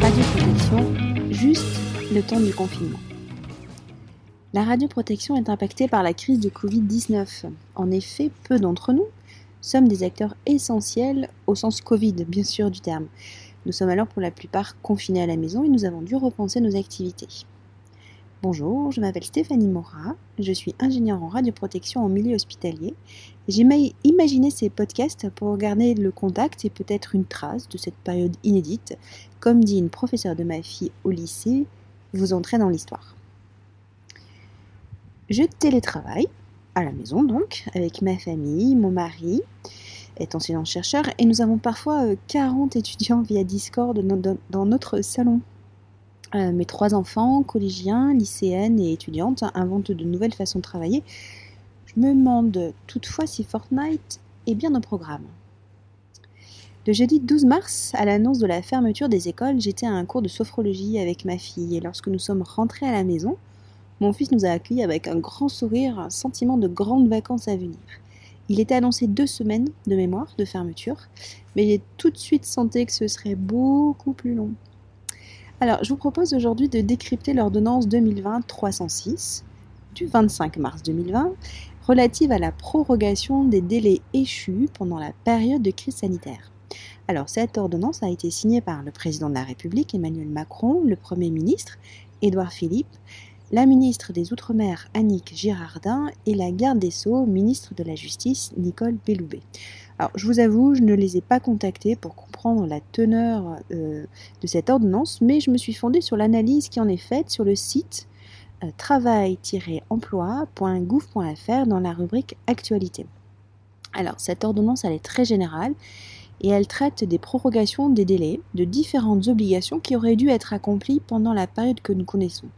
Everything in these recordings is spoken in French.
Radioprotection, juste le temps du confinement. La radioprotection est impactée par la crise du Covid-19. En effet, peu d'entre nous sommes des acteurs essentiels au sens Covid, bien sûr, du terme. Nous sommes alors pour la plupart confinés à la maison et nous avons dû repenser nos activités. Bonjour, je m'appelle Stéphanie Mora, je suis ingénieure en radioprotection en milieu hospitalier. J'ai imaginé ces podcasts pour garder le contact et peut-être une trace de cette période inédite. Comme dit une professeure de ma fille au lycée, vous entrez dans l'histoire. Je télétravaille, à la maison donc, avec ma famille, mon mari est enseignant-chercheur et nous avons parfois 40 euh, étudiants via Discord dans notre salon. Euh, mes trois enfants, collégiens, lycéennes et étudiantes, inventent de nouvelles façons de travailler. Je me demande toutefois si Fortnite est bien au programme. Le jeudi 12 mars, à l'annonce de la fermeture des écoles, j'étais à un cours de sophrologie avec ma fille et lorsque nous sommes rentrés à la maison, mon fils nous a accueillis avec un grand sourire, un sentiment de grandes vacances à venir. Il était annoncé deux semaines de mémoire de fermeture, mais j'ai tout de suite senti que ce serait beaucoup plus long. Alors, je vous propose aujourd'hui de décrypter l'ordonnance 2020-306 du 25 mars 2020 relative à la prorogation des délais échus pendant la période de crise sanitaire. Alors, cette ordonnance a été signée par le président de la République, Emmanuel Macron, le Premier ministre, Édouard Philippe, la ministre des Outre-mer, Annick Girardin, et la garde des Sceaux, ministre de la Justice, Nicole Belloubet. Alors, je vous avoue, je ne les ai pas contactés pour comprendre la teneur euh, de cette ordonnance, mais je me suis fondée sur l'analyse qui en est faite sur le site euh, travail-emploi.gouv.fr dans la rubrique Actualité. Alors, cette ordonnance, elle est très générale et elle traite des prorogations des délais de différentes obligations qui auraient dû être accomplies pendant la période que nous connaissons.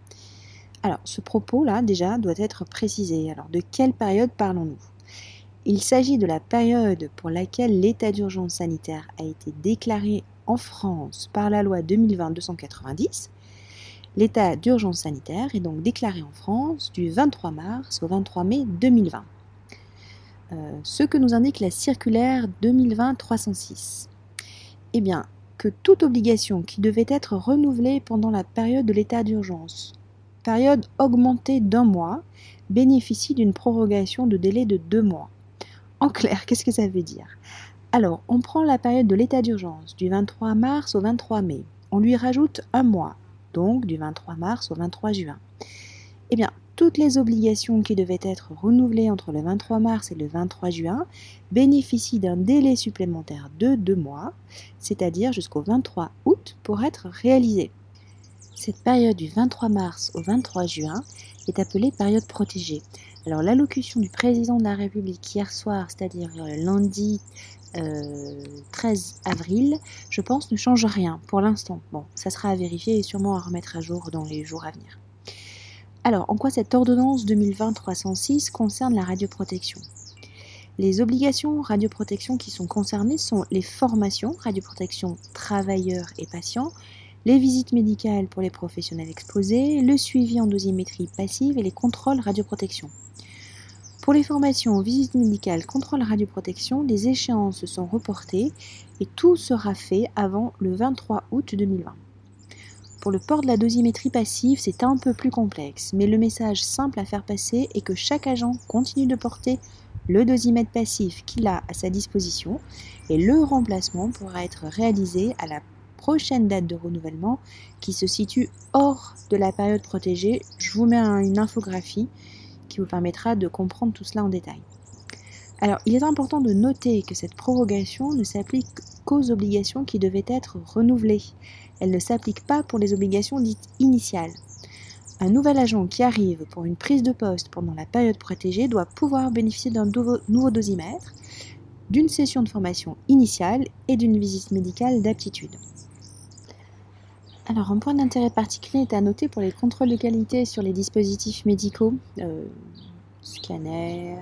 Alors, ce propos-là, déjà, doit être précisé. Alors, de quelle période parlons-nous? Il s'agit de la période pour laquelle l'état d'urgence sanitaire a été déclaré en France par la loi 2020-290. L'état d'urgence sanitaire est donc déclaré en France du 23 mars au 23 mai 2020. Euh, ce que nous indique la circulaire 2020-306. Eh bien, que toute obligation qui devait être renouvelée pendant la période de l'état d'urgence, période augmentée d'un mois, bénéficie d'une prorogation de délai de deux mois. En clair, qu'est-ce que ça veut dire? Alors, on prend la période de l'état d'urgence du 23 mars au 23 mai. On lui rajoute un mois, donc du 23 mars au 23 juin. Eh bien, toutes les obligations qui devaient être renouvelées entre le 23 mars et le 23 juin bénéficient d'un délai supplémentaire de deux mois, c'est-à-dire jusqu'au 23 août pour être réalisées. Cette période du 23 mars au 23 juin est appelée période protégée. Alors l'allocution du président de la République hier soir, c'est-à-dire euh, lundi 13 euh, avril, je pense ne change rien pour l'instant. Bon, ça sera à vérifier et sûrement à remettre à jour dans les jours à venir. Alors, en quoi cette ordonnance 2020-306 concerne la radioprotection? Les obligations radioprotection qui sont concernées sont les formations radioprotection travailleurs et patients, les visites médicales pour les professionnels exposés, le suivi en dosimétrie passive et les contrôles radioprotection. Pour les formations aux visites médicales contrôle radioprotection, les échéances sont reportées et tout sera fait avant le 23 août 2020. Pour le port de la dosimétrie passive, c'est un peu plus complexe, mais le message simple à faire passer est que chaque agent continue de porter le dosimètre passif qu'il a à sa disposition et le remplacement pourra être réalisé à la prochaine date de renouvellement qui se situe hors de la période protégée. Je vous mets une infographie vous permettra de comprendre tout cela en détail. Alors, il est important de noter que cette prorogation ne s'applique qu'aux obligations qui devaient être renouvelées. Elle ne s'applique pas pour les obligations dites initiales. Un nouvel agent qui arrive pour une prise de poste pendant la période protégée doit pouvoir bénéficier d'un nouveau dosimètre, d'une session de formation initiale et d'une visite médicale d'aptitude. Alors, un point d'intérêt particulier est à noter pour les contrôles de qualité sur les dispositifs médicaux, euh, scanner,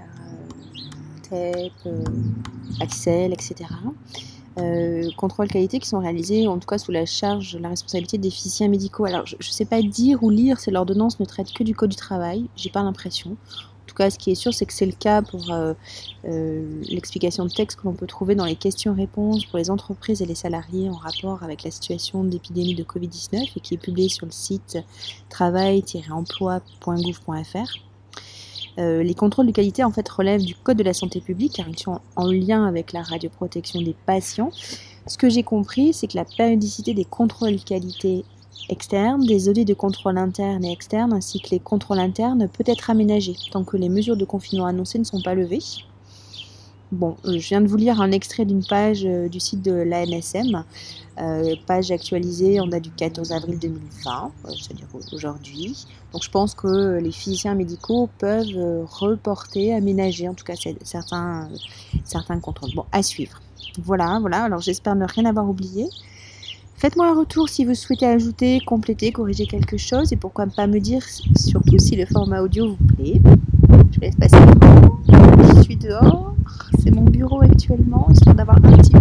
euh, euh, Axel, etc. Euh, contrôles qualité qui sont réalisés en tout cas sous la charge, la responsabilité des physiciens médicaux. Alors, je ne sais pas dire ou lire si l'ordonnance ne traite que du code du travail, j'ai pas l'impression tout cas, ce qui est sûr, c'est que c'est le cas pour euh, euh, l'explication de texte que l'on peut trouver dans les questions-réponses pour les entreprises et les salariés en rapport avec la situation d'épidémie de Covid-19 et qui est publié sur le site travail-emploi.gouv.fr. Euh, les contrôles de qualité en fait relèvent du code de la santé publique car ils sont en lien avec la radioprotection des patients. Ce que j'ai compris, c'est que la périodicité des contrôles qualité externes, des audits de contrôle interne et externe, ainsi que les contrôles internes peut être aménagée tant que les mesures de confinement annoncées ne sont pas levées. Bon, euh, je viens de vous lire un extrait d'une page euh, du site de l'ANSM, euh, page actualisée en date du 14 avril 2020, c'est-à-dire aujourd'hui. Donc je pense que les physiciens médicaux peuvent reporter, aménager en tout cas certains, certains contrôles. Bon, à suivre. Voilà, voilà, alors j'espère ne rien avoir oublié. Faites-moi un retour si vous souhaitez ajouter, compléter, corriger quelque chose et pourquoi pas me dire surtout si le format audio vous plaît. Je laisse passer. Je suis dehors, c'est mon bureau actuellement, histoire d'avoir un petit peu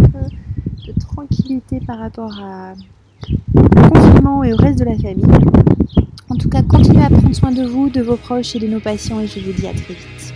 de tranquillité par rapport à au confinement et au reste de la famille. En tout cas, continuez à prendre soin de vous, de vos proches et de nos patients et je vous dis à très vite.